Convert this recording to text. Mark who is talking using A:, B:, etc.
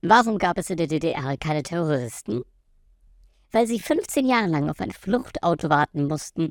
A: Warum gab es in der DDR keine Terroristen? Weil sie 15 Jahre lang auf ein Fluchtauto warten mussten